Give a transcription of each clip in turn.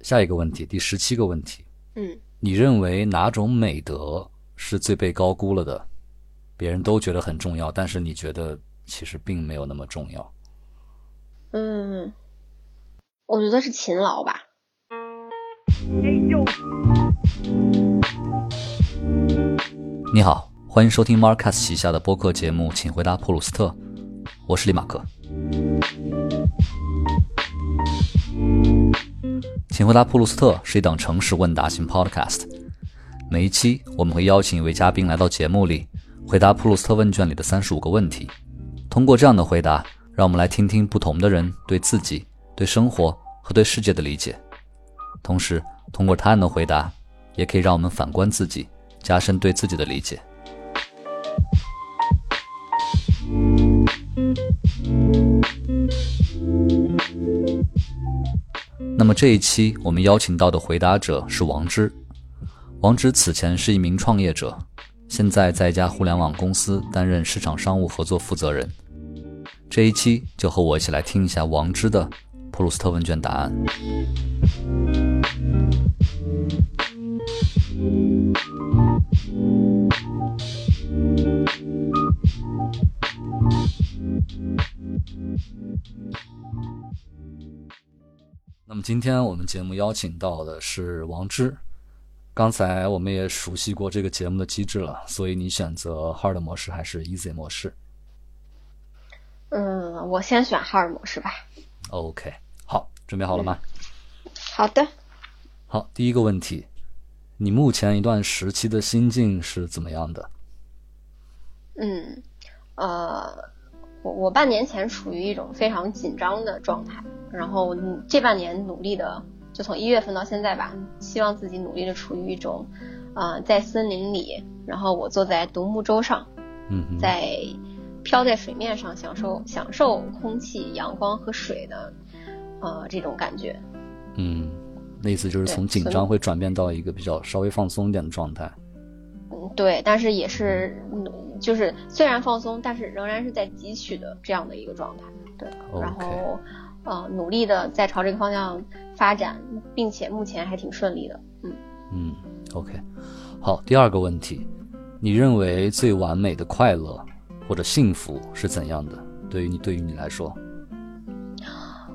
下一个问题，第十七个问题，嗯你认为哪种美德是最被高估了的？别人都觉得很重要，但是你觉得其实并没有那么重要。嗯，我觉得是勤劳吧。你好，欢迎收听 Marcus 旗下的播客节目《请回答普鲁斯特》，我是李马克。请回答普鲁斯特是一档城市问答型 podcast，每一期我们会邀请一位嘉宾来到节目里，回答普鲁斯特问卷里的三十五个问题。通过这样的回答，让我们来听听不同的人对自己、对生活和对世界的理解。同时，通过他人的回答，也可以让我们反观自己，加深对自己的理解。那么这一期我们邀请到的回答者是王芝。王芝此前是一名创业者，现在在一家互联网公司担任市场商务合作负责人。这一期就和我一起来听一下王芝的普鲁斯特问卷答案。那么今天我们节目邀请到的是王芝。刚才我们也熟悉过这个节目的机制了，所以你选择 hard 模式还是 easy 模式嗯，我先选 hard 模式吧。？OK，好，准备好了吗？好的。好，第一个问题，你目前一段时期的心境是怎么样的？嗯，呃，我我半年前处于一种非常紧张的状态，然后嗯这半年努力的，就从一月份到现在吧，希望自己努力的处于一种，呃，在森林里，然后我坐在独木舟上，嗯哼，在飘在水面上，享受享受空气、阳光和水的，呃，这种感觉。嗯，那意思就是从紧张会转变到一个比较稍微放松一点的状态。嗯，对，但是也是，嗯就是虽然放松，但是仍然是在汲取的这样的一个状态。对然后呃，努力的在朝这个方向发展，并且目前还挺顺利的。嗯嗯，OK，好，第二个问题，你认为最完美的快乐或者幸福是怎样的？对于你，对于你来说，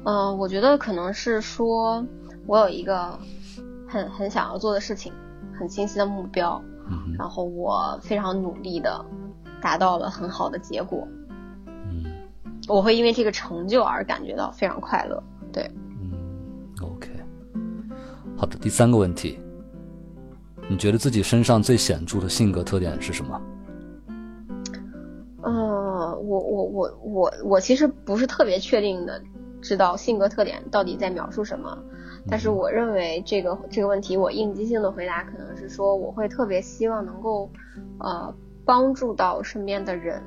呃，我觉得可能是说我有一个很很想要做的事情，很清晰的目标，嗯然后我非常努力的达到了很好的结果，嗯我会因为这个成就而感觉到非常快乐。对。嗯，OK，好的，第三个问题，你觉得自己身上最显著的性格特点是什么？呃，我我我我我其实不是特别确定的知道性格特点到底在描述什么，但是我认为这个这个问题我应激性的回答可能是说我会特别希望能够呃帮助到身边的人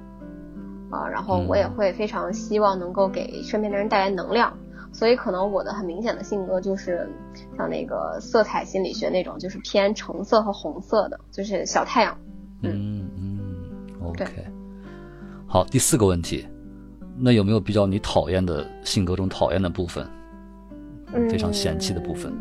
啊、然后我也会非常希望能够给身边的人带来能量，所以可能我的很明显的性格就是像那个色彩心理学那种，就是偏橙色和红色的，就是小太阳。嗯嗯，OK 对。好，第四个问题，那有没有比较你讨厌的性格中讨厌的部分？非常嫌弃的部分。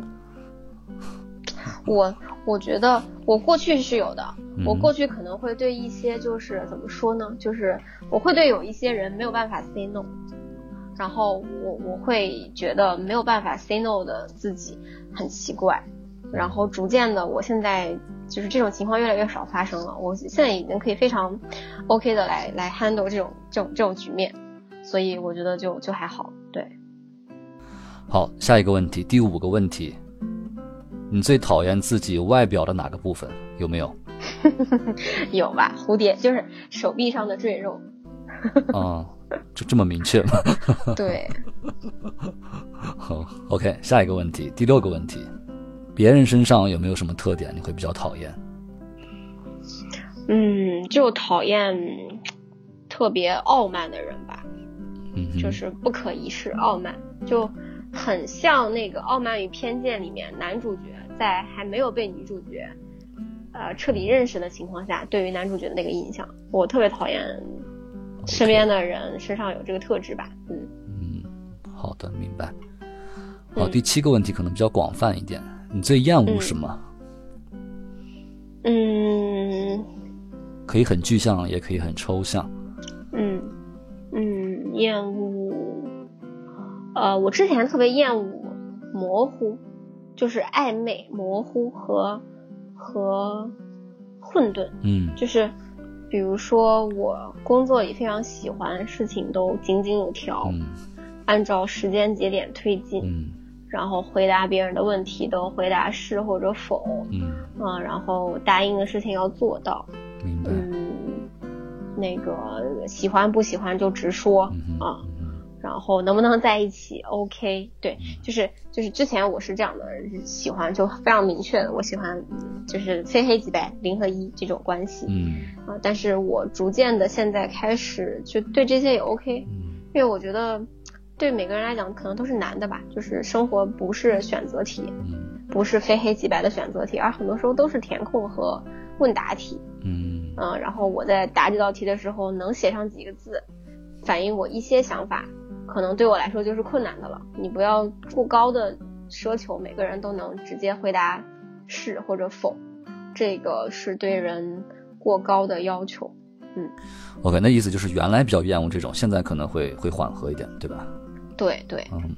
我我觉得我过去是有的，嗯。我过去可能会对一些就是怎么说呢，就是我会对有一些人没有办法 say no，然后我我会觉得没有办法 say no 的自己很奇怪，然后逐渐的我现在就是这种情况越来越少发生了，我现在已经可以非常 OK 的来来 handle 这种这种这种局面，所以我觉得就就还好，对。好，下一个问题，第五个问题，你最讨厌自己外表的哪个部分？有没有？有吧？蝴蝶就是手臂上的赘肉，啊、就这么明确吗？对。好，OK，下一个问题，第六个问题，别人身上有没有什么特点你会比较讨厌？嗯，就讨厌特别傲慢的人吧，嗯，就是不可一世、傲慢，就很像那个《傲慢与偏见》里面男主角在还没有被女主角呃彻底认识的情况下，对于男主角的那个印象，我特别讨厌身边的人身上有这个特质吧。嗯嗯，好的，明白。好，第七个问题可能比较广泛一点，你最厌恶什么？嗯，可以很具象，也可以很抽象。嗯嗯，厌恶，呃，我之前特别厌恶模糊，就是暧昧、模糊和和混沌。嗯，就是比如说我工作里非常喜欢事情都井井有条，嗯按照时间节点推进，嗯然后回答别人的问题都回答是或者否，嗯，啊，然后答应的事情要做到，明白。嗯，那个喜欢不喜欢就直说嗯啊，然后能不能在一起，OK，对，就是就是之前我是这样的，喜欢就非常明确的，我喜欢就是非黑即白，零和一这种关系嗯。啊，但是我逐渐的现在开始就对这些也 OK，嗯。因为我觉得对每个人来讲可能都是难的吧，就是生活不是选择题，嗯不是非黑即白的选择题，而很多时候都是填空和问答题。嗯。嗯，然后我在答这道题的时候能写上几个字，反映我一些想法，可能对我来说就是困难的了。你不要过高的奢求每个人都能直接回答是或者否，这个是对人过高的要求。嗯，OK，那意思就是原来比较厌恶这种，现在可能会会缓和一点，对吧？对对，嗯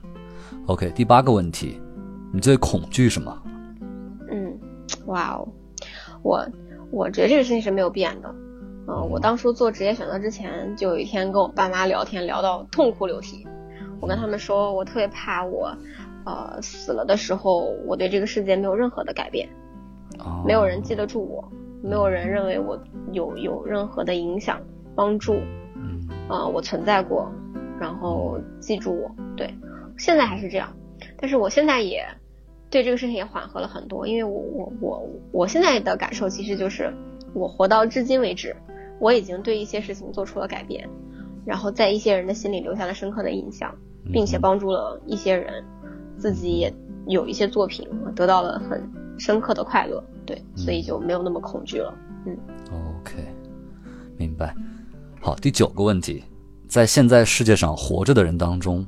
，OK，第八个问题，你最恐惧什么？嗯，哇哦，我我觉得这个事情是没有变的。嗯，我当初做职业选择之前，就有一天跟我爸妈聊天，聊到痛哭流涕。我跟他们说，我特别怕我，呃，死了的时候，我对这个世界没有任何的改变，哦没有人记得住我，没有人认为我有有任何的影响、帮助，嗯呃，我存在过，然后记住我。对，现在还是这样，但是我现在也对这个事情也缓和了很多，因为我我我我现在的感受其实就是，我活到至今为止，我已经对一些事情做出了改变，然后在一些人的心里留下了深刻的印象，并且帮助了一些人，自己也有一些作品得到了很深刻的快乐，对，所以就没有那么恐惧了。嗯 OK，明白。好，第九个问题，在现在世界上活着的人当中，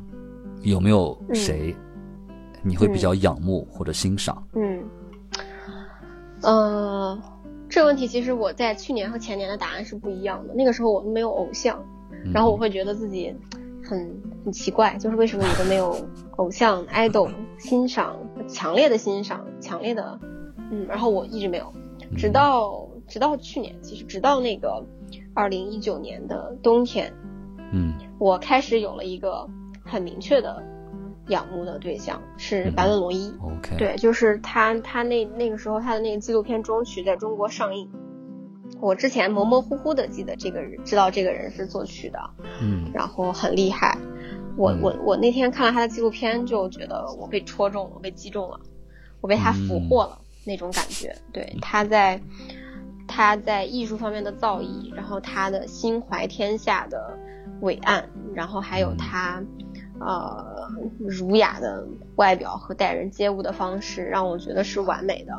有没有谁你会比较仰慕或者欣赏？嗯，呃，这个问题其实我在去年和前年的答案是不一样的。那个时候我们没有偶像，嗯然后我会觉得自己很很奇怪，就是为什么你都没有偶像 idol 欣赏，强烈的欣赏，强烈的，嗯，然后我一直没有，直到直到去年，其实直到那个二零一九年的冬天，嗯我开始有了一个很明确的仰慕的对象，是白伦罗伊。，OK，，对，就是他，他那那个时候他的那个纪录片《中曲》在中国上映。我之前模模糊糊的记得这个人，知道这个人是作曲的，嗯然后很厉害。我嗯我我那天看了他的纪录片，就觉得我被戳中了，我被击中了，我被他俘获了、那种感觉。对，他在他在艺术方面的造诣，然后他的心怀天下的伟岸，然后还有他呃儒雅的外表和待人接物的方式，让我觉得是完美的。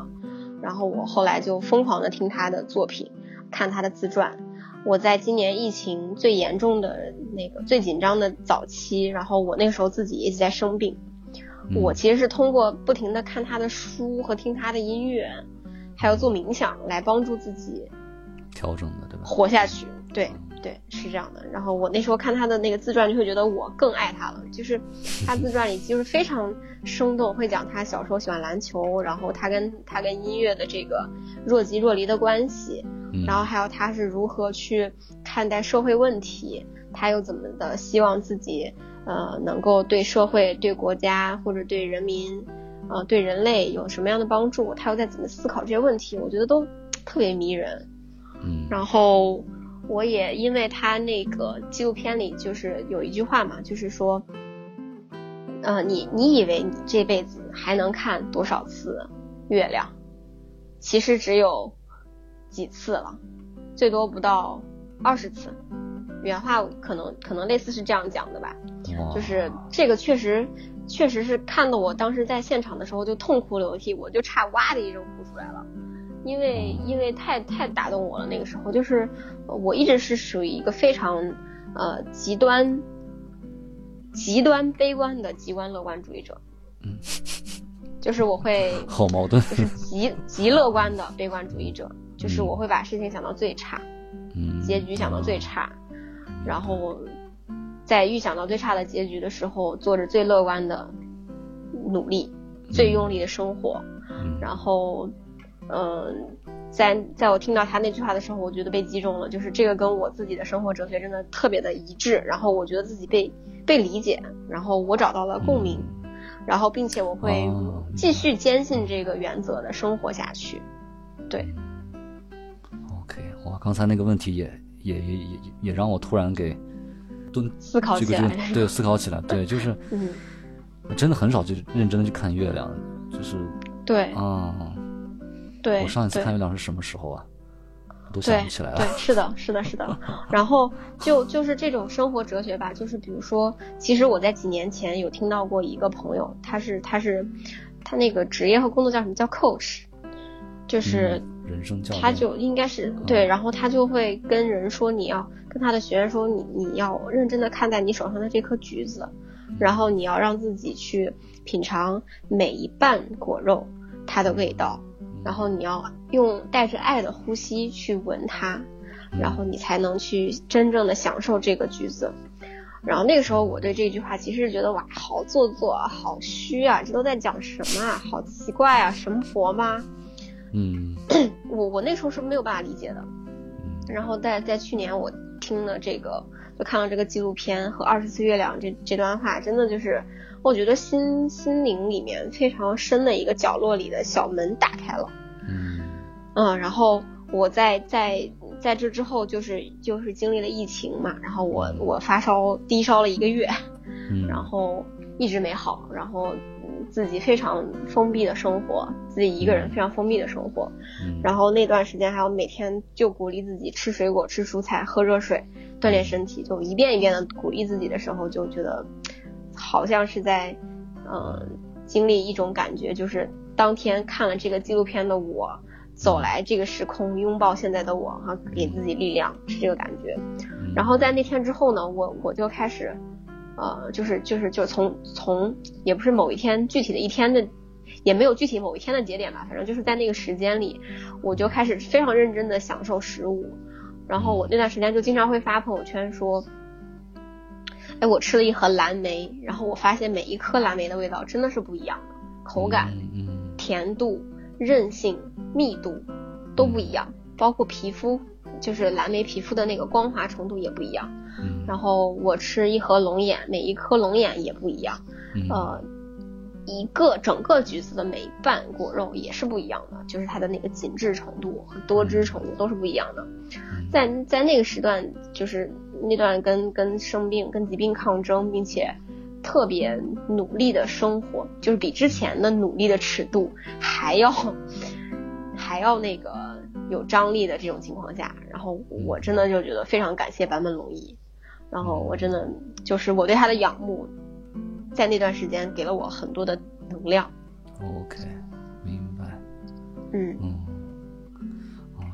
然后我后来就疯狂的听他的作品，看他的自传。我在今年疫情最严重的那个最紧张的早期，然后我那个时候自己一直在生病，嗯我其实是通过不停的看他的书和听他的音乐，还有做冥想来帮助自己调整的，对吧？活下去。对对，是这样的。然后我那时候看他的那个自传，就会觉得我更爱他了。就是他自传里就是非常生动，会讲他小时候喜欢篮球，然后他跟他跟音乐的这个若即若离的关系，嗯然后还有他是如何去看待社会问题，他又怎么的希望自己呃能够对社会、对国家或者对人民，呃对人类有什么样的帮助，他又在怎么思考这些问题，我觉得都特别迷人。嗯然后我也因为他那个纪录片里就是有一句话嘛，就是说，呃，你你以为你这辈子还能看多少次月亮？其实只有几次了，最多不到二十次。原话可能可能类似是这样讲的吧，就是这个确实确实是看的我当时在现场的时候就痛哭流涕，我就差哇的一声哭出来了。因为因为太太打动我了，那个时候就是呃我一直是属于一个非常呃极端极端悲观的极端乐观主义者，嗯，就是我会 好矛盾，就是极 极乐观的悲观主义者，就是我会把事情想到最差，嗯，结局想到最差，然后在预想到最差的结局的时候，做着最乐观的努力，最用力的生活，嗯。然后，嗯、在在我听到他那句话的时候，我觉得被击中了，就是这个跟我自己的生活哲学真的特别的一致，然后我觉得自己被被理解，然后我找到了共鸣，然后并且我会哦继续坚信这个原则的生活下去。对，OK，哇，刚才那个问题也也也也也让我突然给蹲思考这个这起来个对 思考起来，对，就是嗯，我真的很少去认真的去看月亮，就是对啊，对，我上一次对看月亮是什么时候啊？我都想对不起来了对，。是的，是的，是的。然后就就是这种生活哲学吧，就是比如说，其实我在几年前有听到过一个朋友，他是他是他那个职业和工作叫什么叫 coach，就是嗯人生教，他就应该是对，然后他就会跟人说，你要跟他的学员说，你你要认真的看待你手上的这颗橘子，然后你要让自己去品尝每一瓣果肉它的味道，然后你要用带着爱的呼吸去闻它，然后你才能去真正的享受这个橘子。然后那个时候，我对这句话其实是觉得哇，好做作啊，好虚啊，这都在讲什么啊？好奇怪啊，神婆吗？嗯我我那时候是没有办法理解的。嗯然后在在去年我听了这个，就看了这个纪录片和二十四月亮这这段话，真的就是我觉得心心灵里面非常深的一个角落里的小门打开了。嗯嗯，然后我在在在这之后就是就是经历了疫情嘛，然后我我发烧低烧了一个月，嗯，然后一直没好，然后嗯自己非常封闭的生活，自己一个人非常封闭的生活，嗯然后那段时间还要每天就鼓励自己吃水果、吃蔬菜、喝热水、锻炼身体，就一遍一遍的鼓励自己的时候，就觉得好像是在嗯、呃经历一种感觉，就是当天看了这个纪录片的我。走来这个时空，拥抱现在的我，哈，给自己力量，是这个感觉。嗯然后在那天之后呢，我我就开始，呃，就是就是就从从也不是某一天具体的一天的，也没有具体某一天的节点吧，反正就是在那个时间里，我就开始非常认真的享受食物。然后我那段时间就经常会发朋友圈说，哎，我吃了一盒蓝莓，然后我发现每一颗蓝莓的味道真的是不一样的，口感、嗯嗯。甜度、韧性、密度都不一样，包括皮肤，就是蓝莓皮肤的那个光滑程度也不一样。嗯。然后我吃一盒龙眼，每一颗龙眼也不一样，嗯。呃，一个整个橘子的每一瓣果肉也是不一样的，就是它的那个紧致程度和多汁程度都是不一样的。在在那个时段，就是那段跟跟生病、跟疾病抗争，并且特别努力的生活，就是比之前的努力的尺度还要还要那个有张力的这种情况下，然后我真的就觉得非常感谢坂本龙一，然后我真的就是我对他的仰慕，在那段时间给了我很多的能量。，OK，明白，嗯，嗯，哦，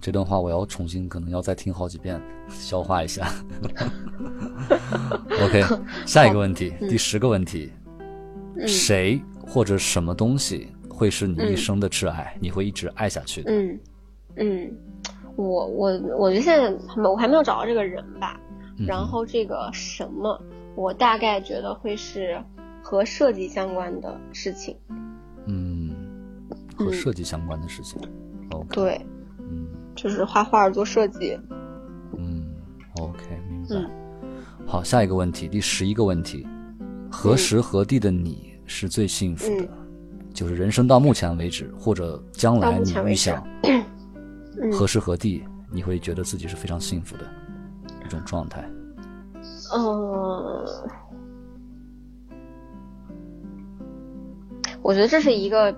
这段话我要重新，可能要再听好几遍，消化一下。OK，下一个问题，第十个问题，嗯谁或者什么东西会是你一生的挚爱？你会一直爱下去的？嗯嗯，我我我觉得现在我还没有找到这个人吧。嗯然后这个什么，我大概觉得会是和设计相关的事情。嗯，和设计相关的事情。OK，，对，嗯就是画画做设计。嗯，OK，明白。嗯好，下一个问题，第十一个问题，何时何地的你是最幸福的？就是人生到目前为止，或者将来你预想嗯何时何地，你会觉得自己是非常幸福的一种状态。嗯，我觉得这是一个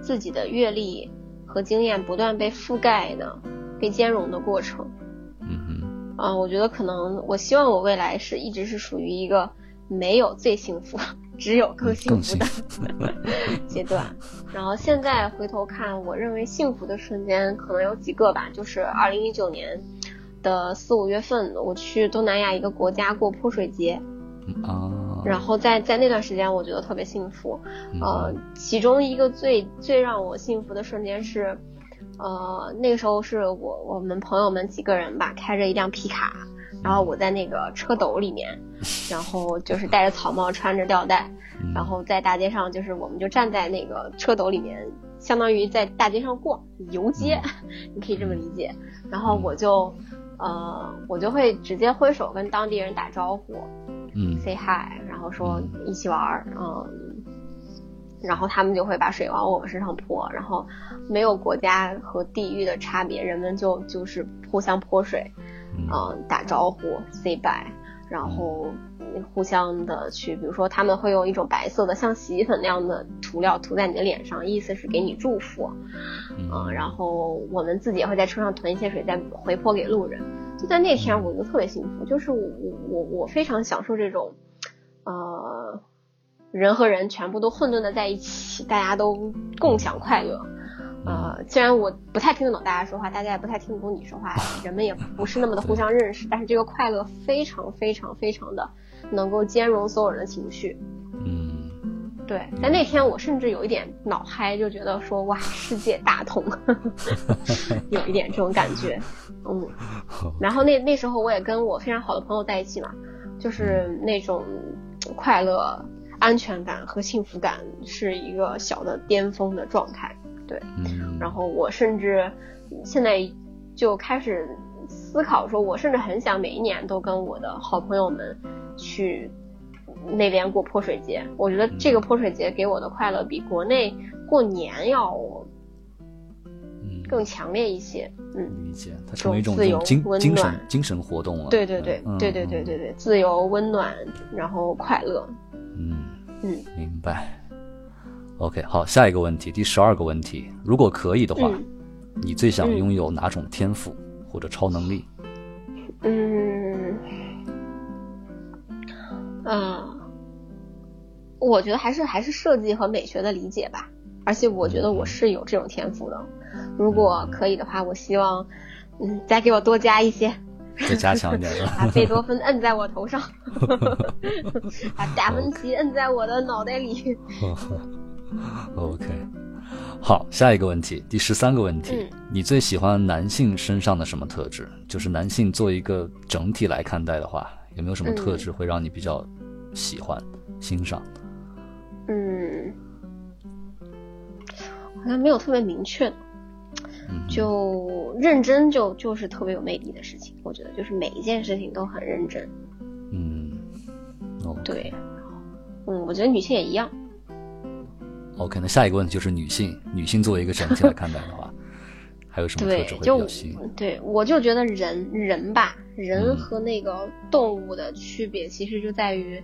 自己的阅历和经验不断被覆盖的、被兼容的过程。嗯啊、我觉得可能，我希望我未来是一直是属于一个没有最幸福，只有更幸福的 阶段。然后现在回头看，我认为幸福的瞬间可能有几个吧，就是二零一九年的四五月份，我去东南亚一个国家过泼水节，哼，啊，然后在在那段时间，我觉得特别幸福。呃，其中一个最最让我幸福的瞬间是，呃，那个时候是我我们朋友们几个人吧，开着一辆皮卡，然后我在那个车斗里面，然后就是戴着草帽，穿着吊带，然后在大街上，就是我们就站在那个车斗里面，相当于在大街上逛游街，你可以这么理解。然后我就。呃，我就会直接挥手跟当地人打招呼，嗯，say hi，然后说一起玩儿，嗯，然后他们就会把水往我们身上泼，然后没有国家和地域的差别，人们就就是互相泼水，嗯，打招呼，say bye，然后。互相的去，比如说他们会用一种白色的像洗衣粉那样的涂料涂在你的脸上，意思是给你祝福，嗯，然后我们自己也会在车上囤一些水再回泼给路人。就在那天，我就特别幸福，就是我我我非常享受这种，呃，人和人全部都混沌的在一起，大家都共享快乐。呃，虽然我不太听得懂大家说话，大家也不太听得懂你说话，人们也不是那么的互相认识，但是这个快乐非常非常非常的。能够兼容所有人的情绪，嗯，对。但那天我甚至有一点脑嗨，就觉得说哇，世界大同，有一点这种感觉，嗯。然后那那时候我也跟我非常好的朋友在一起嘛，就是那种快乐、安全感和幸福感是一个小的巅峰的状态，对。然后我甚至现在就开始思考，说我甚至很想每一年都跟我的好朋友们去那边过泼水节。我觉得这个泼水节给我的快乐比国内过年要更强烈一些。嗯，理解。它成为一种自由、温暖、精神活动了。对对对对对对对对，自由、温暖，然后快乐。嗯。嗯，明白。OK，好，下一个问题，第十二个问题，如果可以的话，你最想拥有哪种天赋或者超能力？嗯。嗯，我觉得还是还是设计和美学的理解吧，而且我觉得我是有这种天赋的。如果可以的话，我希望，嗯，再给我多加一些，再加强一点吧？把贝多芬摁在我头上，把达芬奇摁在我的脑袋里。OK，好，下一个问题，第十三个问题，你最喜欢男性身上的什么特质？就是男性做一个整体来看待的话。有没有什么特质会让你比较喜欢、欣赏？嗯，好像没有特别明确的，就认真就就是特别有魅力的事情。我觉得就是每一件事情都很认真。嗯，对，嗯，我觉得女性也一样。OK，那下一个问题就是女性，女性作为一个整体来看待的话。还有什么特质会比较吸引？对，我就觉得人人吧，人和那个动物的区别，其实就在于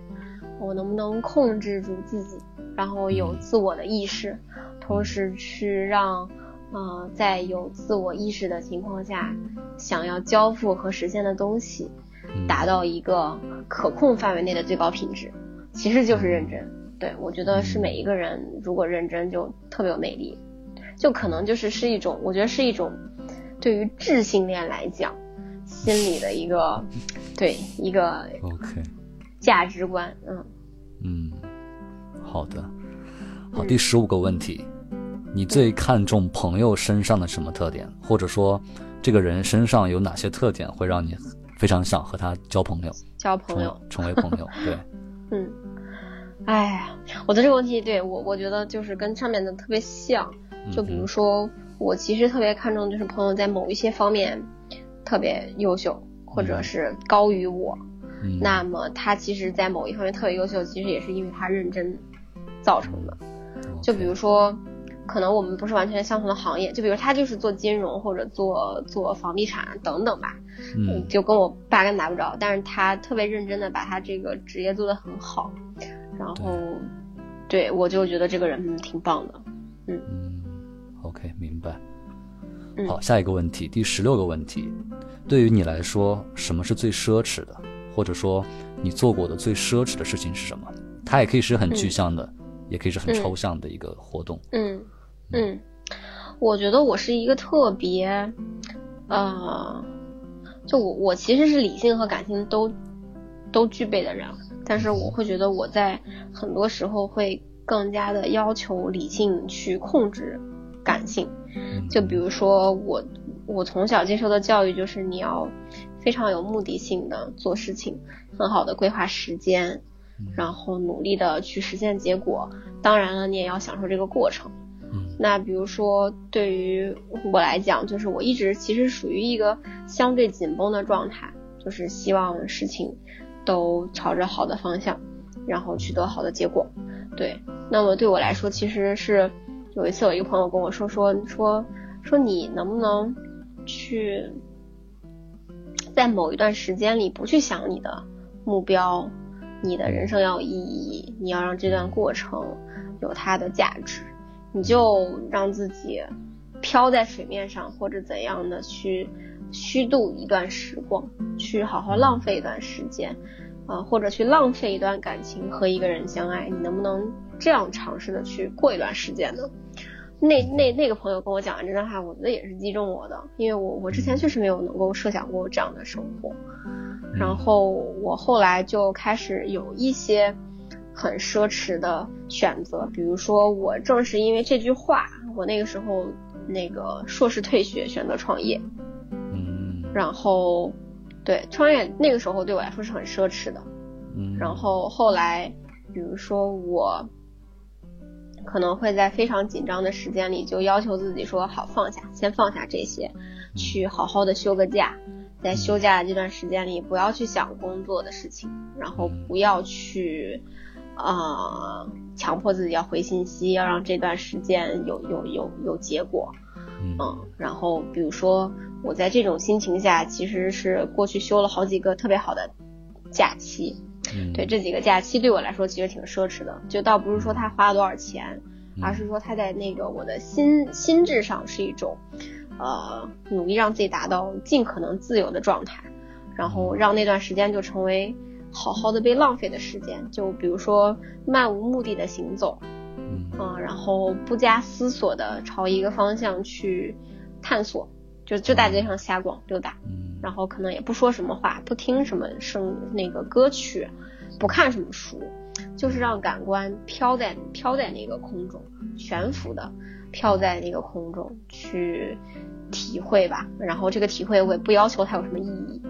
我能不能控制住自己，然后有自我的意识，同时去让，呃，在有自我意识的情况下，想要交付和实现的东西，达到一个可控范围内的最高品质，其实就是认真。对我觉得是每一个人如果认真，就特别有魅力。就可能就是是一种，我觉得是一种，对于智性恋来讲，心理的一个，对一个 OK 价值观，嗯。嗯，好的，好，第十五个问题，你最看重朋友身上的什么特点，或者说这个人身上有哪些特点会让你非常想和他交朋友？交朋友，成为朋友，对，嗯，哎呀，我的这个问题，对我我觉得就是跟上面的特别像。就比如说，我其实特别看重就是朋友在某一些方面特别优秀，或者是高于我。那么他其实，在某一方面特别优秀，其实也是因为他认真造成的。就比如说，可能我们不是完全相同的行业，就比如他就是做金融或者做做房地产等等吧。嗯，就跟我八竿打不着，但是他特别认真的把他这个职业做得很好。然后，对我就觉得这个人挺棒的。嗯。OK，明白。好，下一个问题，第十六个问题，对于你来说，什么是最奢侈的？或者说，你做过的最奢侈的事情是什么？它也可以是很具象的，也可以是很抽象的一个活动。嗯嗯，我觉得我是一个特别，呃，就我我其实是理性和感性都都具备的人。但是我会觉得我在很多时候会更加的要求理性去控制感性。就比如说我，我从小接受的教育就是你要非常有目的性的做事情，很好的规划时间，然后努力的去实现结果。当然了，你也要享受这个过程。那比如说，对于我来讲，就是我一直其实属于一个相对紧绷的状态，就是希望事情都朝着好的方向，然后取得好的结果。对，那么对我来说，其实是有一次有一个朋友跟我说说说说你能不能去在某一段时间里不去想你的目标，你的人生要有意义，你要让这段过程有它的价值。你就让自己飘在水面上，或者怎样的去虚度一段时光，去好好浪费一段时间，啊，或者去浪费一段感情和一个人相爱，你能不能这样尝试的去过一段时间呢？那那那个朋友跟我讲完这段话，我觉得也是击中我的，因为我我之前确实没有能够设想过这样的生活，然后我后来就开始有一些。很奢侈的选择，比如说我正是因为这句话，我那个时候那个硕士退学，选择创业。嗯。然后，对创业那个时候对我来说是很奢侈的。嗯。然后后来，比如说我可能会在非常紧张的时间里，就要求自己说好放下，先放下这些，去好好的休个假，在休假的这段时间里，不要去想工作的事情，然后不要去。啊，强迫自己要回信息，要让这段时间有有有有结果，嗯，然后比如说我在这种心情下，其实是过去休了好几个特别好的假期，对这几个假期对我来说其实挺奢侈的，就倒不是说他花了多少钱，而是说他在那个我的心心智上是一种，呃，努力让自己达到尽可能自由的状态，然后让那段时间就成为。好好的被浪费的时间，就比如说漫无目的的行走，嗯，然后不加思索的朝一个方向去探索，就就大街上瞎逛溜达，嗯，然后可能也不说什么话，不听什么声那个歌曲，不看什么书，就是让感官飘在飘在那个空中，悬浮的飘在那个空中去体会吧。然后这个体会我也不要求它有什么意义。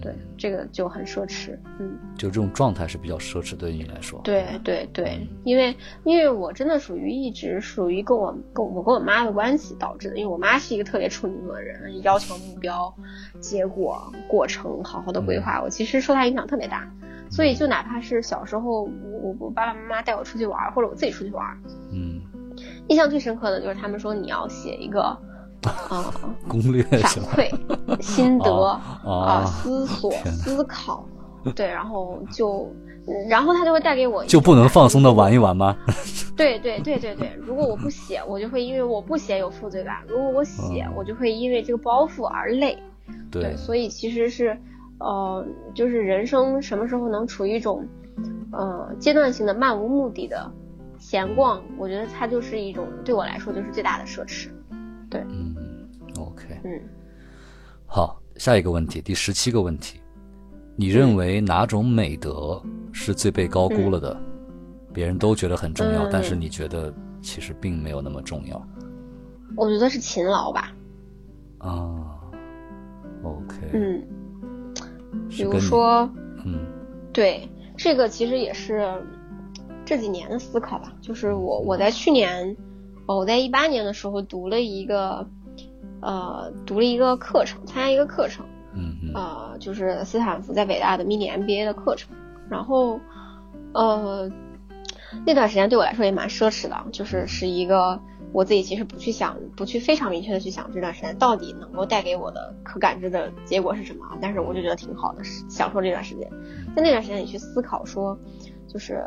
对，这个就很奢侈，嗯，就这种状态是比较奢侈，对于你来说。对对对，因为因为我真的属于一直属于跟我跟我跟我妈的关系导致的，因为我妈是一个特别处女座的人，要求目标、结果、过程好好的规划，我其实受她影响特别大，所以就哪怕是小时候我我爸爸妈妈带我出去玩，或者我自己出去玩，嗯，印象最深刻的就是他们说你要写一个。啊，攻略反馈、心得啊，思索、思考，对，然后就，然后他就会带给我，就不能放松的玩一玩吗？对对对对对，如果我不写，我就会因为我不写有负罪感；如果我写，我就会因为这个包袱而累。对，所以其实是，呃，就是人生什么时候能处于一种，呃，阶段性的漫无目的的闲逛，我觉得它就是一种对我来说就是最大的奢侈。对，嗯，OK，嗯，好，下一个问题，第十七个问题，你认为哪种美德是最被高估了的？别人都觉得很重要，但是你觉得其实并没有那么重要？我觉得是勤劳吧。啊，OK，嗯，比如说，嗯，对，这个其实也是这几年的思考吧，就是我我在去年。我在一八年的时候读了一个，呃，读了一个课程，参加一个课程，嗯嗯，呃，就是斯坦福在北大的 mini MBA 的课程，然后，呃，那段时间对我来说也蛮奢侈的，就是是一个我自己其实不去想，不去非常明确的去想这段时间到底能够带给我的可感知的结果是什么，但是我就觉得挺好的，享受这段时间，在那段时间里去思考说，就是，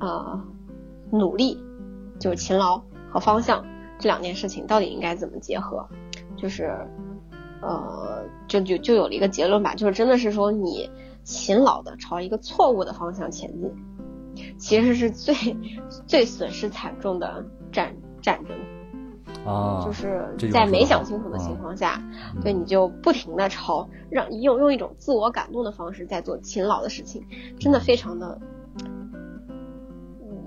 呃，努力，就是勤劳。和方向这两件事情到底应该怎么结合？就是，呃，就就就有了一个结论吧，就是真的是说你勤劳的朝一个错误的方向前进，其实是最最损失惨重的战战争。啊，就是在没想清楚的情嗯况下，嗯对，你就不停的朝让用用一种自我感动的方式在做勤劳的事情，真的非常的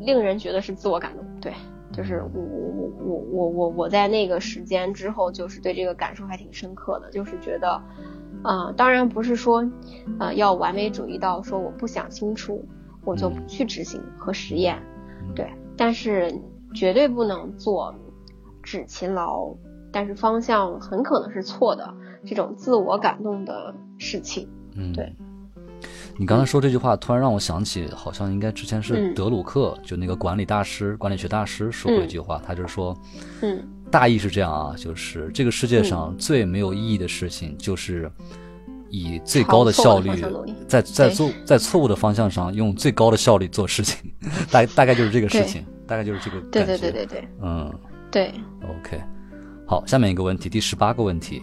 令人觉得是自我感动。对，就是我我我我我我我在那个时间之后，就是对这个感受还挺深刻的，就是觉得，啊、当然不是说，呃，要完美主义到说我不想清楚，我就不去执行和实验，嗯。对，但是绝对不能做只勤劳，但是方向很可能是错的这种自我感动的事情。嗯，对。你刚才说这句话，突然让我想起，好像应该之前是嗯。德鲁克，就那个管理大师、管理学大师说过一句话，他就是说，嗯。大意是这样啊，就是这个世界上最没有意义的事情，就是以最高的效率在在做在错误的方向上用最高的效率做事情，大大概就是这个事情，大概就是这个对感觉。对对对对嗯。对，，OK，好，下面一个问题，第十八个问题，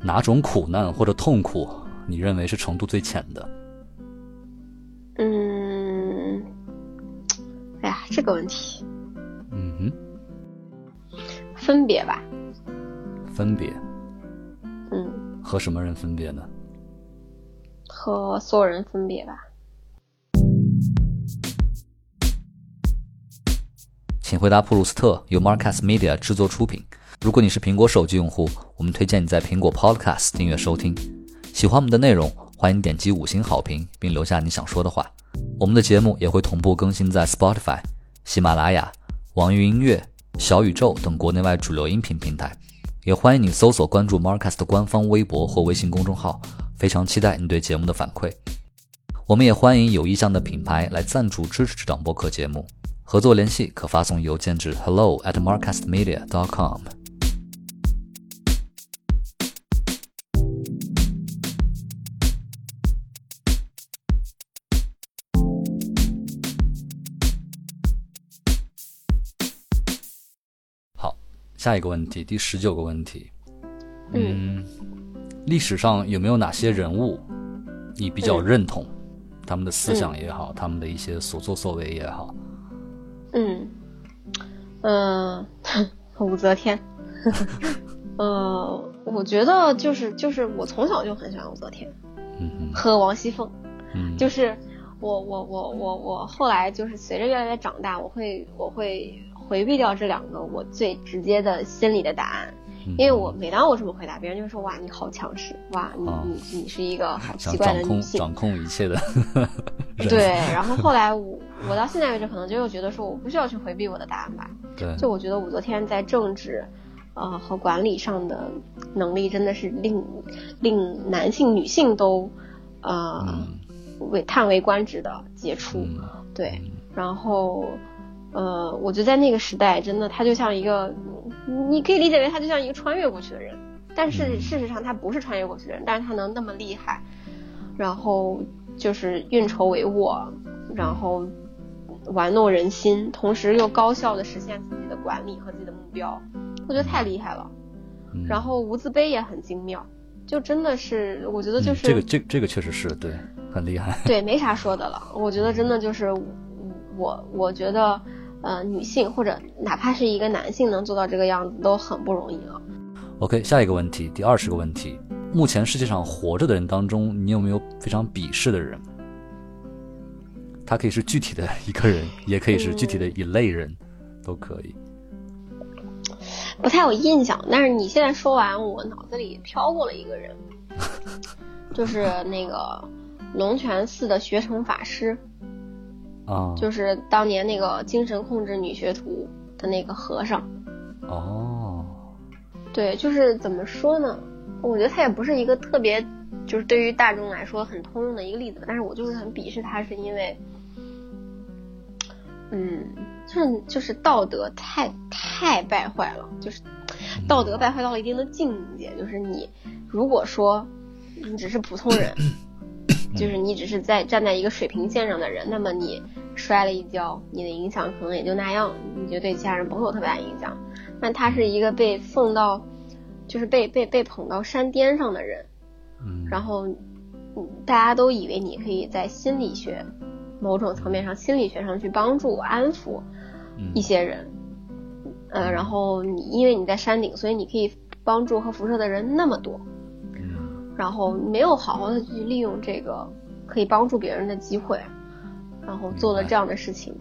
哪种苦难或者痛苦你认为是程度最浅的？嗯，哎呀，这个问题嗯哼分别吧，分别嗯，和什么人分别呢？和所有人分别吧。请回答普鲁斯特由 Marcus Media 制作出品。如果你是苹果手机用户，我们推荐你在苹果 Podcast 订阅收听。喜欢我们的内容，欢迎点击五星好评，并留下你想说的话。我们的节目也会同步更新在 Spotify、喜马拉雅、网易云音乐、小宇宙等国内外主流音频平台。也欢迎你搜索关注 Marcus 的官方微博或微信公众号。非常期待你对节目的反馈。我们也欢迎有意向的品牌来赞助支持这档播客节目。合作联系可发送邮件至 hello at marcastmedia.com。下一个问题，第十九个问题。嗯，历史上有没有哪些人物你比较嗯认同？他们的思想也好，他们的一些所作所为也好。嗯，嗯、武则天。呃，我觉得就是就是我从小就很喜欢武则天嗯嗯和王熙凤，嗯，就是我我我我我后来就是随着越来越长大，我会我会回避掉这两个我最直接的心里的答案，嗯因为我每当我这么回答，别人就说哇你好强势，哇你啊你你是一个好奇怪的女性，掌控一切的 人。对，然后后来我我到现在为止，可能就又觉得说我不需要去回避我的答案吧。对，就我觉得武则天在政治，呃和管理上的能力真的是令令男性、女性都呃、嗯为叹为观止的杰出。嗯对，然后呃，我觉得在那个时代，真的他就像一个，你可以理解为他就像一个穿越过去的人，但是嗯事实上他不是穿越过去的人，但是他能那么厉害，然后就是运筹帷幄，然后玩弄人心，同时又高效的实现自己的管理和自己的目标，我觉得太厉害了。嗯然后无字碑也很精妙，就真的是我觉得就是、嗯这个这个这个确实是对，很厉害。对，没啥说的了。我觉得真的就是我，我觉得呃，女性或者哪怕是一个男性能做到这个样子都很不容易了。OK，下一个问题，第二十个问题，目前世界上活着的人当中，你有没有非常鄙视的人？他可以是具体的一个人，也可以是具体的一类人，都可以。不太有印象，但是你现在说完，我脑子里飘过了一个人，就是那个龙泉寺的学成法师，啊，就是当年那个精神控制女学徒的那个和尚。哦，对，就是怎么说呢？我觉得他也不是一个特别，就是对于大众来说很通用的一个例子，但是我就是很鄙视他，是因为，嗯，就是就是道德太太败坏了，就是道德败坏到了一定的境界，就是你如果说你只是普通人，就是你只是在站在一个水平线上的人，那么你摔了一跤，你的影响可能也就那样，你就对其他人不会有特别大影响。那他是一个被奉到，就是被被被捧到山巅上的人，嗯，然后嗯大家都以为你可以在心理学某种层面上，心理学上去帮助安抚嗯。一些人，呃，然后你因为你在山顶，所以你可以帮助和辐射的人那么多，嗯然后没有好好的去利用这个可以帮助别人的机会，然后做了这样的事情，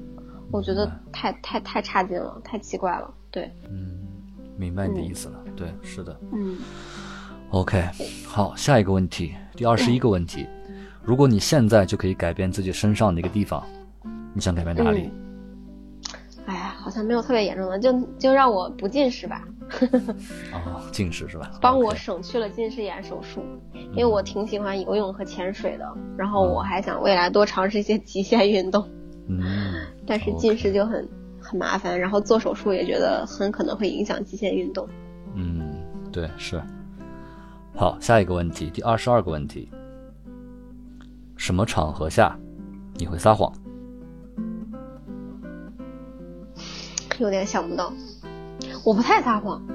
我觉得太太太差劲了，太奇怪了。对，嗯，明白你的意思了。对，是的。嗯 OK，好，下一个问题，第二十一个问题，如果你现在就可以改变自己身上的一个地方，你想改变哪里？哎呀，好像没有特别严重的，就就让我不近视吧，哦，近视是吧？帮我省去了近视眼手术，因为我挺喜欢游泳和潜水的，然后我还想未来多尝试一些极限运动，嗯，但是近视就很很麻烦，然后做手术也觉得很可能会影响极限运动。嗯，对，是。好，下一个问题，第二十二个问题，什么场合下你会撒谎？有点想不到，我不太撒谎，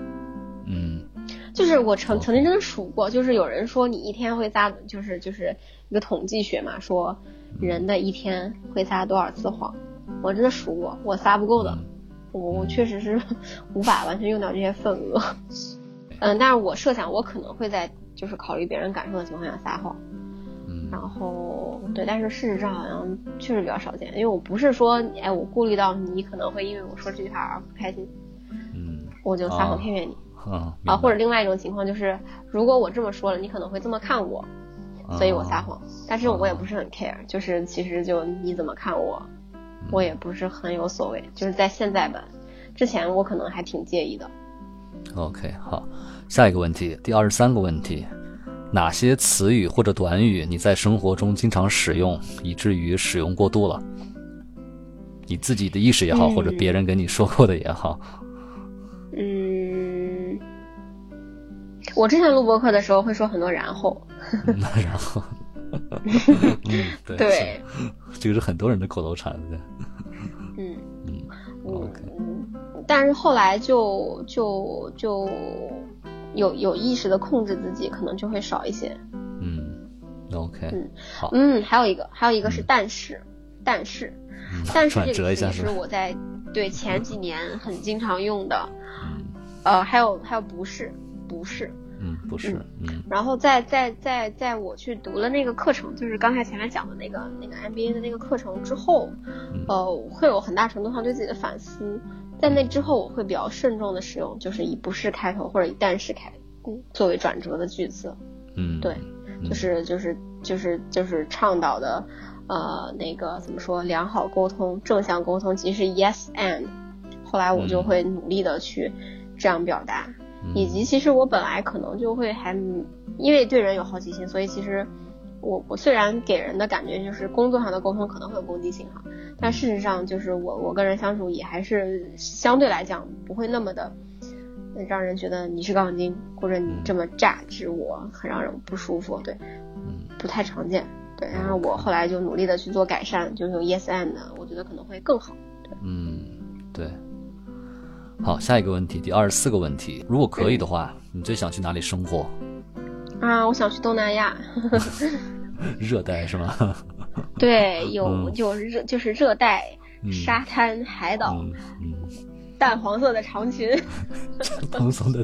嗯。就是我曾曾经真的数过，就是有人说你一天会撒，就是就是一个统计学嘛，说人的一天会撒多少次谎，我真的数过，我撒不够的，嗯。我我确实是无法完全用掉这些份额，嗯，但是我设想我可能会在就是考虑别人感受的情况下撒谎，嗯。然后对，但是事实上好像确实比较少见，因为我不是说哎我顾虑到你可能会因为我说这句话而不开心，嗯我就撒谎骗骗你。嗯啊，或者另外一种情况就是，如果我这么说了，你可能会这么看我，所以我撒谎。但是我也不是很 care，就是其实就你怎么看我，我也不是很有所谓。就是在现在吧，之前我可能还挺介意的。OK，好，下一个问题，第二十三个问题，哪些词语或者短语你在生活中经常使用，以至于使用过度了？你自己的意识也好，嗯或者别人跟你说过的也好，嗯，我之前录播课的时候会说很多然后，那然后，嗯，对，对，这个是很多人的口头禅，对，嗯嗯但是后来就就就有有意识的控制自己，可能就会少一些。嗯，OK，嗯好，嗯，还有一个，还有一个是嗯。但是，但是，嗯但是转这个词是我在对前几年很经常用的，嗯呃，还有还有不是不是，嗯，不是，嗯然后在在在在我去读了那个课程，就是刚才前面讲的那个那个 MBA 的那个课程之后，嗯呃，会有很大程度上对自己的反思。在那之后，我会比较慎重的使用，就是以不是开头或者以但是开嗯作为转折的句子。嗯，对嗯，就是就是就是就是倡导的，呃，那个怎么说，良好沟通、正向沟通，其实是 yes and。后来我就嗯会努力的去这样表达，嗯以及其实我本来可能就会还因为对人有好奇心，所以其实我我虽然给人的感觉就是工作上的沟通可能会有攻击性哈，但事实上就是我我跟人相处也还是相对来讲不会那么的。让人觉得你是杠精，或者你这么榨汁我，很让人不舒服。对，嗯不太常见。对，然后我后来就努力的去做改善，就是用 yes and，我觉得可能会更好。嗯，对。好，下一个问题，第二十四个问题，如果可以的话，你最想去哪里生活？啊，我想去东南亚，热带是吗？对，有嗯。有热就是热带嗯。沙滩海岛，淡黄色的长裙。蓬松的，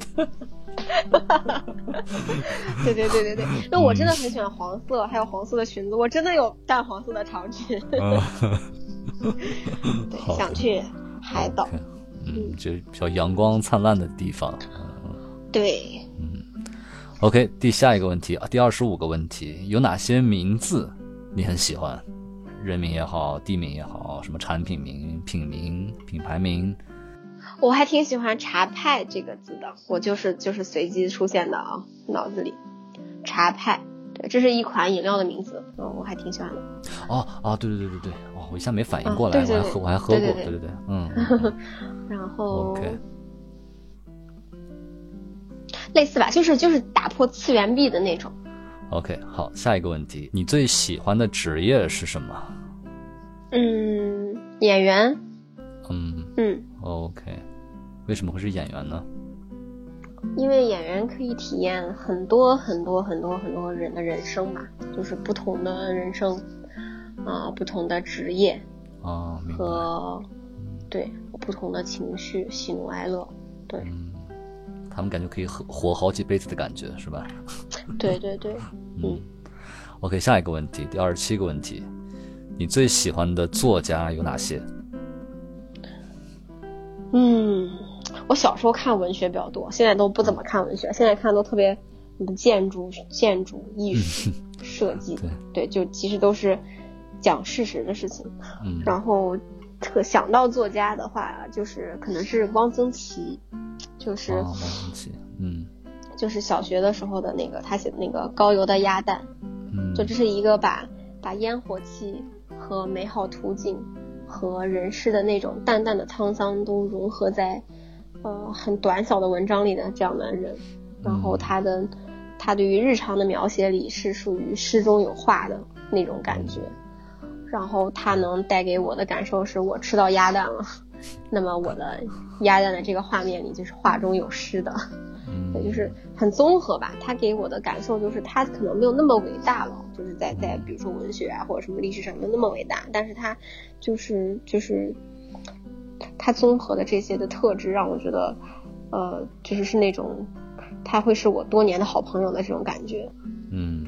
对对对对对，那我真的很喜欢黄色，还有黄色的裙子，我真的有淡黄色的长裙。嗯。对想去海岛。嗯，就比较阳光灿烂的地方。对，嗯 OK，第下一个问题啊，第二十五个问题，有哪些名字你很喜欢？人名也好，地名也好，什么产品名、品名、品牌名？我还挺喜欢茶派这个字的，我就是就是随机出现的啊，脑子里。茶派，对，这是一款饮料的名字，嗯，我还挺喜欢的。哦哦，对对对对对，哦，我一下没反应嗯过来，对对对我还喝我还喝过，对对对对对，嗯 然后，OK，类似吧，就是就是打破次元壁的那种。OK，好，下一个问题，你最喜欢的职业是什么？嗯，演员，嗯嗯，，OK，为什么会是演员呢？因为演员可以体验很多很多很多很多人的人生嘛，就是不同的人生，啊、不同的职业啊，和对不同的情绪，喜怒哀乐。对，他们感觉可以活活好几辈子的感觉，是吧？对对对，嗯。OK，下一个问题，第二十七个问题，你最喜欢的作家有哪些？嗯，我小时候看文学比较多，现在都不怎么看文学，现在看都特别什么建筑、建筑艺术设计，对，就其实都是讲事实的事情。嗯，然后特想到作家的话，就是可能是汪曾祺，就是汪曾祺，嗯，就是小学的时候的那个他写的那个《高邮的鸭蛋》，嗯，就这是一个把把烟火气和美好图景。和人世的那种淡淡的沧桑都融合在，呃，很短小的文章里的这样的人，然后他的他对于日常的描写里是属于诗中有画的那种感觉，然后他能带给我的感受是我吃到鸭蛋了，那么我的鸭蛋的这个画面里就是画中有诗的。也就是很综合吧，他给我的感受就是他可能没有那么伟大了，就是在在比如说文学啊或者什么历史上没有那么伟大，但是他就是就是他综合的这些的特质让我觉得，呃，就是是那种他会是我多年的好朋友的这种感觉。嗯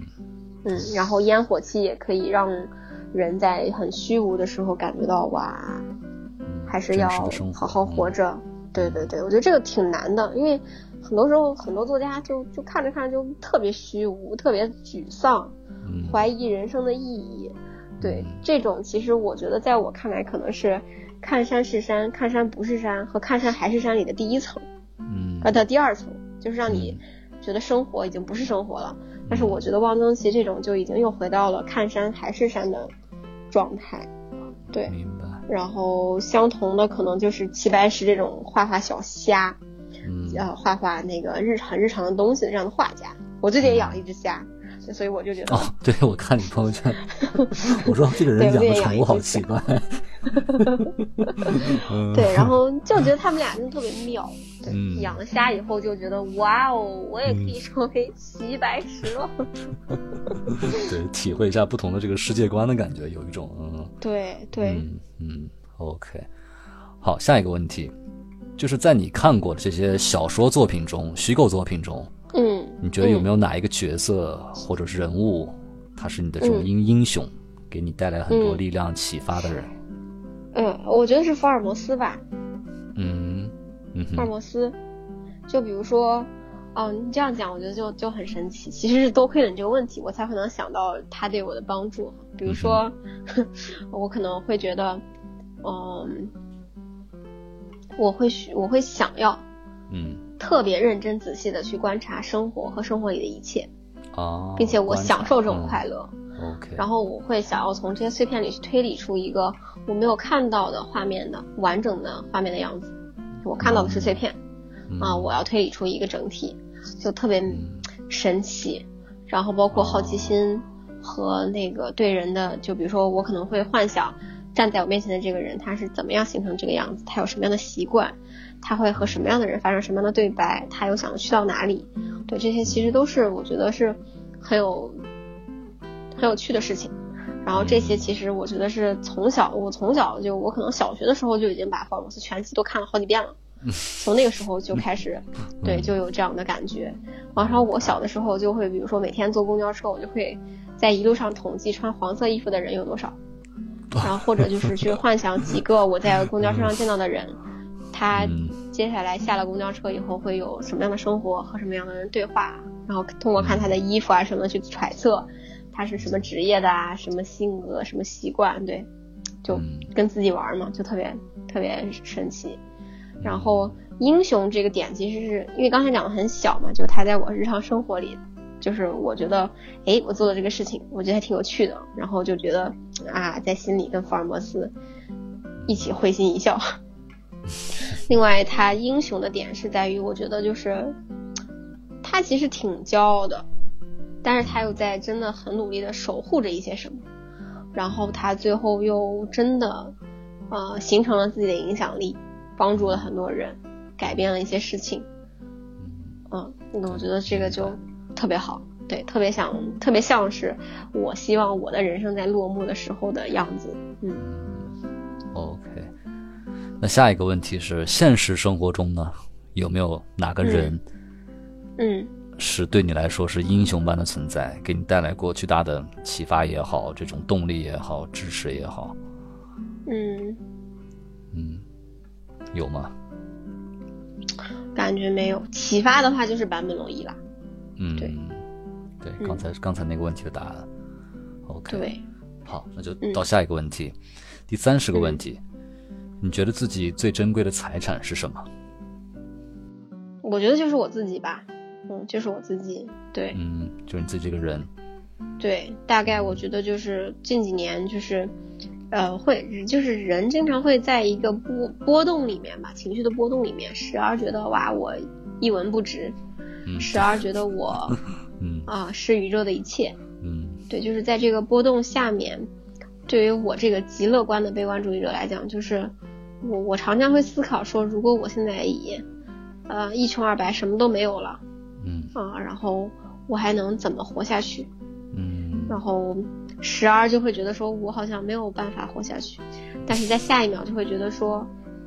嗯，然后烟火气也可以让人在很虚无的时候感觉到哇，还是要好好活着。对对对，我觉得这个挺难的，因为。很多时候，很多作家就就看着看着就特别虚无，特别沮丧，怀疑人生的意义。对这种，其实我觉得在我看来，可能是看山是山，看山不是山和看山还是山里的第一层，嗯，呃的第二层，就是让你觉得生活已经不是生活了。但是我觉得汪曾祺这种就已经又回到了看山还是山的状态。对，明白。然后相同的可能就是齐白石这种画画小虾。嗯呃，画画那个日常日常的东西的这样的画家，我最近也养了一只虾，所以我就觉得哦，对我看你朋友圈，我说这个人养的宠物好奇怪，对，然后就觉得他们俩真的特别妙，对，养了虾以后就觉得哇哦，我也可以成为齐白石了，对，体会一下不同的这个世界观的感觉，有一种嗯，对对，嗯嗯，OK，好，下一个问题。就是在你看过的这些小说作品中，虚构作品中，嗯，你觉得有没有哪一个角色或者是人物，他是你的这种英英雄，给你带来很多力量启发的人？嗯，我觉得是福尔摩斯吧。嗯嗯，福尔摩斯，就比如说，哦，你这样讲，我觉得就就很神奇。其实是多亏了你这个问题，我才可能想到他对我的帮助。比如说，我可能会觉得，嗯。我会需我会想要，嗯，特别认真仔细的去观察生活和生活里的一切，啊，并且我享受这种快乐，OK，然后我会想要从这些碎片里去推理出一个我没有看到的画面的完整的画面的样子，我看到的是碎片，啊，我要推理出一个整体，就特别神奇，然后包括好奇心和那个对人的，就比如说我可能会幻想。站在我面前的这个人，他是怎么样形成这个样子？他有什么样的习惯？他会和什么样的人发生什么样的对白？他又想去到哪里？对，这些其实都是我觉得是很有很有趣的事情。然后这些其实我觉得是从小，我从小就我可能小学的时候就已经把福尔摩斯全集都看了好几遍了。从那个时候就开始，对，就有这样的感觉。然后我小的时候就会，比如说每天坐公交车，我就会在一路上统计穿黄色衣服的人有多少。然后或者就是去幻想几个我在公交车上见到的人，他接下来下了公交车以后会有什么样的生活和什么样的人对话，然后通过看他的衣服啊什么去揣测他是什么职业的啊，什么性格，什么习惯，对，就跟自己玩嘛，就特别特别神奇。然后英雄这个点其实是因为刚才讲的很小嘛，就他在我日常生活里。就是我觉得，哎，我做的这个事情，我觉得还挺有趣的，然后就觉得啊，在心里跟福尔摩斯一起会心一笑。另外，他英雄的点是在于，我觉得就是他其实挺骄傲的，但是他又在真的很努力的守护着一些什么，然后他最后又真的呃形成了自己的影响力，帮助了很多人，改变了一些事情。嗯，那我觉得这个就。特别好，对，特别想，特别像是我希望我的人生在落幕的时候的样子。嗯，OK，那下一个问题是，现实生活中呢，有没有哪个人，嗯是对你来说是英雄般的存在，给你带来过巨大的启发也好，这种动力也好，支持也好，嗯，嗯，有吗？感觉没有启发的话就是坂本龙一啦。嗯，对对，嗯刚才、刚才那个问题的答案。OK，对，好，那就嗯到下一个问题，第三十个问题，你觉得自己最珍贵的财产是什么？我觉得就是我自己吧，嗯，就是我自己。对嗯，就是你自己这个人。对，大概我觉得就是近几年就是，呃，会就是人经常会在一个波波动里面吧，情绪的波动里面，时而觉得哇我一文不值，嗯时而觉得我 嗯啊是宇宙的一切。嗯对，就是在这个波动下面，对于我这个极乐观的悲观主义者来讲，就是我我常常会思考说，如果我现在已呃一穷二白，什么都没有了嗯啊，然后我还能怎么活下去？嗯然后时而就会觉得说我好像没有办法活下去，但是在下一秒就会觉得说，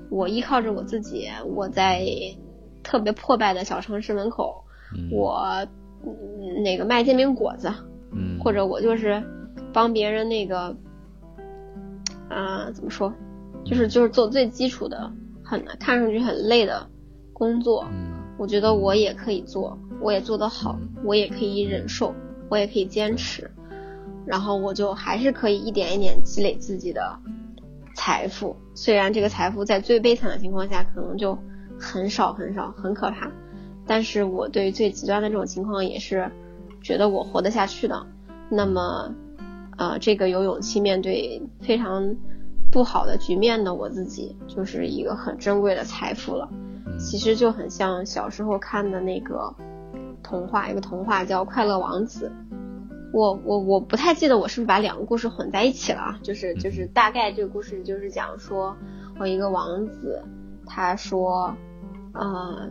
我依靠着我自己，我在特别破败的小城市门口，嗯，我嗯那个卖煎饼果子，嗯或者我就是帮别人那个，啊、怎么说，就是就是做最基础的，很看上去很累的工作，嗯我觉得我也可以做，我也做得好嗯，我也可以忍受，我也可以坚持，然后我就还是可以一点一点积累自己的财富。虽然这个财富在最悲惨的情况下可能就很少很少，很可怕，但是我对最极端的这种情况也是觉得我活得下去的。那么，呃，这个有勇气面对非常不好的局面的我自己，就是一个很珍贵的财富了。嗯其实就很像小时候看的那个童话，一个童话叫《快乐王子》。我我我不太记得我是不是把两个故事混在一起了啊？就是就是大概这个故事就是讲说，我一个王子，他说，呃，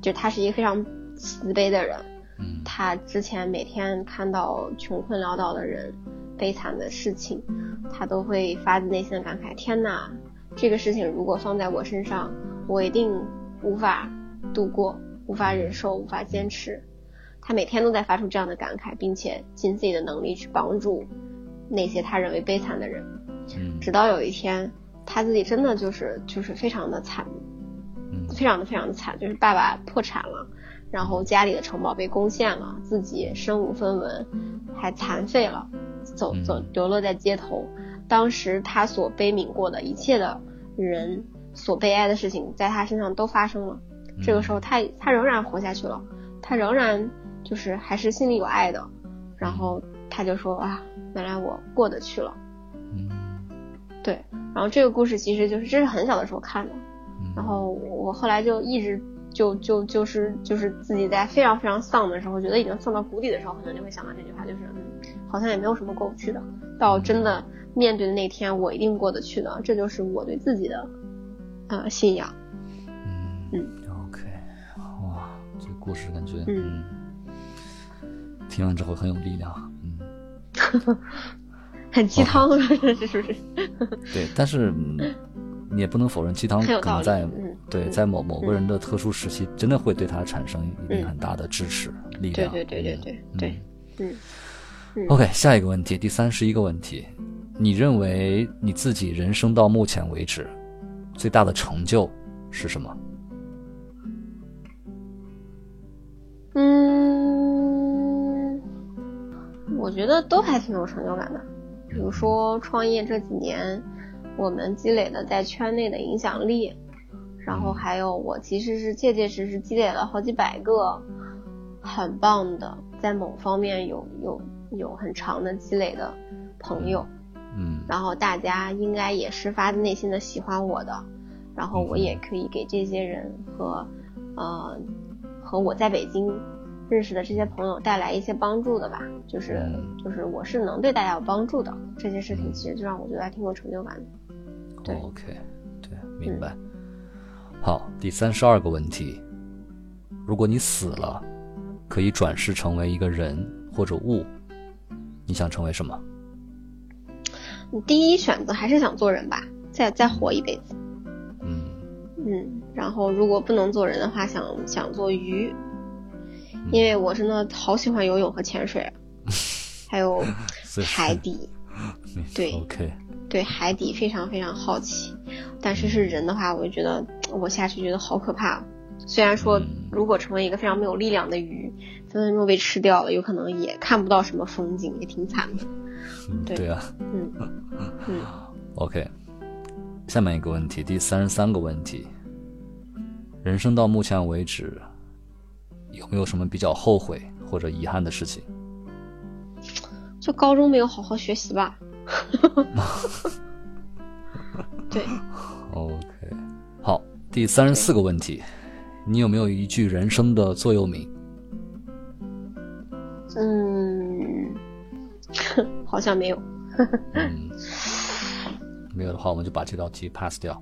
就他是一个非常慈悲的人，嗯他之前每天看到穷困潦倒的人、悲惨的事情，他都会发自内心的感慨：天呐，这个事情如果放在我身上，我一定无法度过，无法忍受，无法坚持。他每天都在发出这样的感慨，并且尽自己的能力去帮助那些他认为悲惨的人。嗯直到有一天，他自己真的就是就是非常的惨，嗯非常的非常的惨，就是爸爸破产了，然后家里的城堡被攻陷了，自己身无分文，还残废了，走走嗯流落在街头。当时他所悲悯过的一切的人所悲哀的事情，在他身上都发生了。这个时候他他仍然活下去了，他仍然就是还是心里有爱的。然后他就说啊，原来我过得去了。嗯对，然后这个故事其实就是这是很小的时候看的，嗯然后我后来就一直就就就是就是自己在非常非常丧的时候，觉得已经丧到谷底的时候，可能就会想到这句话，就是嗯，好像也没有什么过不去的。到真的面对的那天，我一定过得去的，这就是我对自己的呃信仰。嗯嗯，OK，哇，这个故事感觉嗯嗯，听完之后很有力量，嗯，很鸡汤，是不是？对，但是嗯你也不能否认鸡汤可能在嗯对嗯在某某个人的特殊时期，真的会对他产生一定嗯很大的支持力量。对对对对对嗯对，嗯嗯 OK，下一个问题，第三十一个问题，你认为你自己人生到目前为止最大的成就是什么？嗯，我觉得都还挺有成就感的。比如说创业这几年，我们积累的在圈内的影响力，然后还有我其实是切切实实积累了好几百个很棒的，在某方面有有有很长的积累的朋友，嗯然后大家应该也是发自内心的喜欢我的，然后我也可以给这些人和呃和我在北京认识的这些朋友带来一些帮助的吧，就是嗯。就是我是能对大家有帮助的，这些事情其实就让我觉得还挺有成就感的。对。OK，对，明白。好，第三十二个问题，如果你死了，可以转世成为一个人或者物，你想成为什么？你第一选择还是想做人吧，再再活一辈子。嗯。嗯，然后如果不能做人的话，想想做鱼，因为我真的好喜欢游泳和潜水，还有海底，对，OK，对海底非常非常好奇，但是是人的话，我就觉得我下去觉得好可怕。虽然说如果成为一个非常没有力量的鱼，分分钟被吃掉了，有可能也看不到什么风景，也挺惨的。对啊，嗯 嗯，OK。下面一个问题，第三十三个问题：人生到目前为止，有没有什么比较后悔或者遗憾的事情？就高中没有好好学习吧。对。OK，好，第三十四个问题，你有没有一句人生的座右铭？嗯，好像没有。嗯。没有的话，我们就把这道题 pass 掉。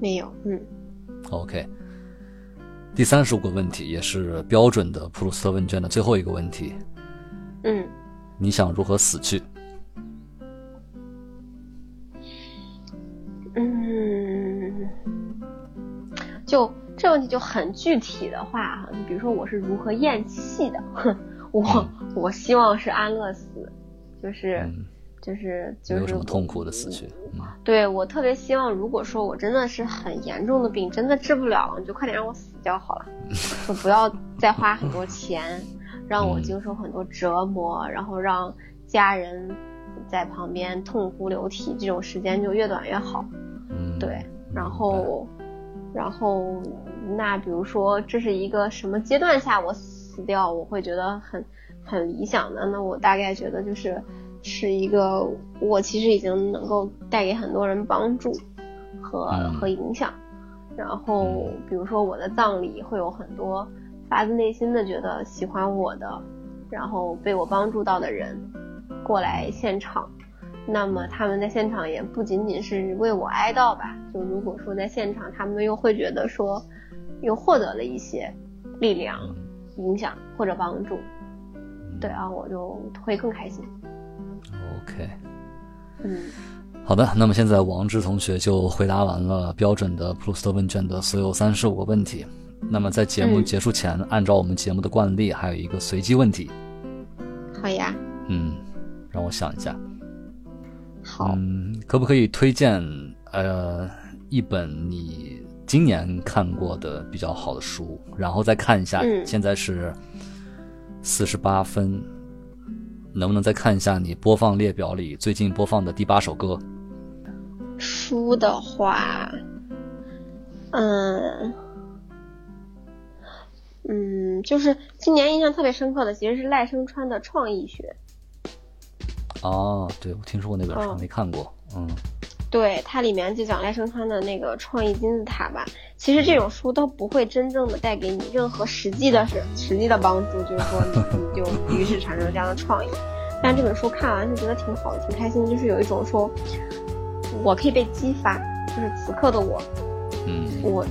没有，嗯。OK。第三十五个问题也是标准的普鲁斯特问卷的最后一个问题。嗯。你想如何死去？嗯。就这问题就很具体的话哈，你比如说我是如何咽气的，我我希望是安乐死，就是。就是就是没有什么痛苦的死去，对我特别希望，如果说我真的是很严重的病，真的治不了了，你就快点让我死掉好了，就不要再花很多钱，让我经受很多折磨，然后让家人在旁边痛哭流涕，这种时间就越短越好。对，然后然后那比如说这是一个什么阶段下我死掉，我会觉得很很理想的，那我大概觉得就是。是一个我其实已经能够带给很多人帮助和和影响，然后比如说我的葬礼会有很多发自内心的觉得喜欢我的，然后被我帮助到的人过来现场，那么他们在现场也不仅仅是为我哀悼吧，就如果说在现场他们又会觉得说又获得了一些力量、影响或者帮助，对啊，我就会更开心。OK，嗯，好的，那么现在王志同学就回答完了标准的普鲁斯特问卷的所有三十五个问题。那么在节目结束前，按照我们节目的惯例，还有一个随机问题。好呀。嗯，让我想一下。好。嗯，可不可以推荐呃一本你今年看过的比较好的书？然后再看一下，现在是四十八分。能不能再看一下你播放列表里最近播放的第八首歌？书的话，嗯嗯，就是今年印象特别深刻的，其实是赖声川的《创意学》。哦，对，我听说过那本书，没看过。嗯。对，它里面就讲赖声川的那个创意金字塔吧。其实这种书都不会真正的带给你任何实际的、实实际的帮助，就是说你 就于是产生了这样的创意。但这本书看完就觉得挺好的，挺开心，就是有一种说，我可以被激发，就是此刻的我，嗯，我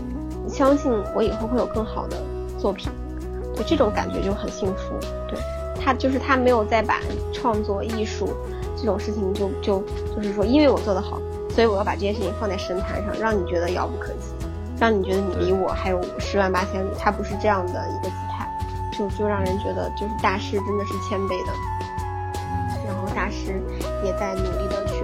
相信我以后会有更好的作品，就这种感觉就很幸福。对他，就是他没有再把创作艺术这种事情就就就是说，因为我做得好。所以我要把这件事情放在神坛上，让你觉得遥不可及，让你觉得你离我还有十万八千里。他不是这样的一个姿态，就就让人觉得就是大师真的是谦卑的，然后大师也在努力的去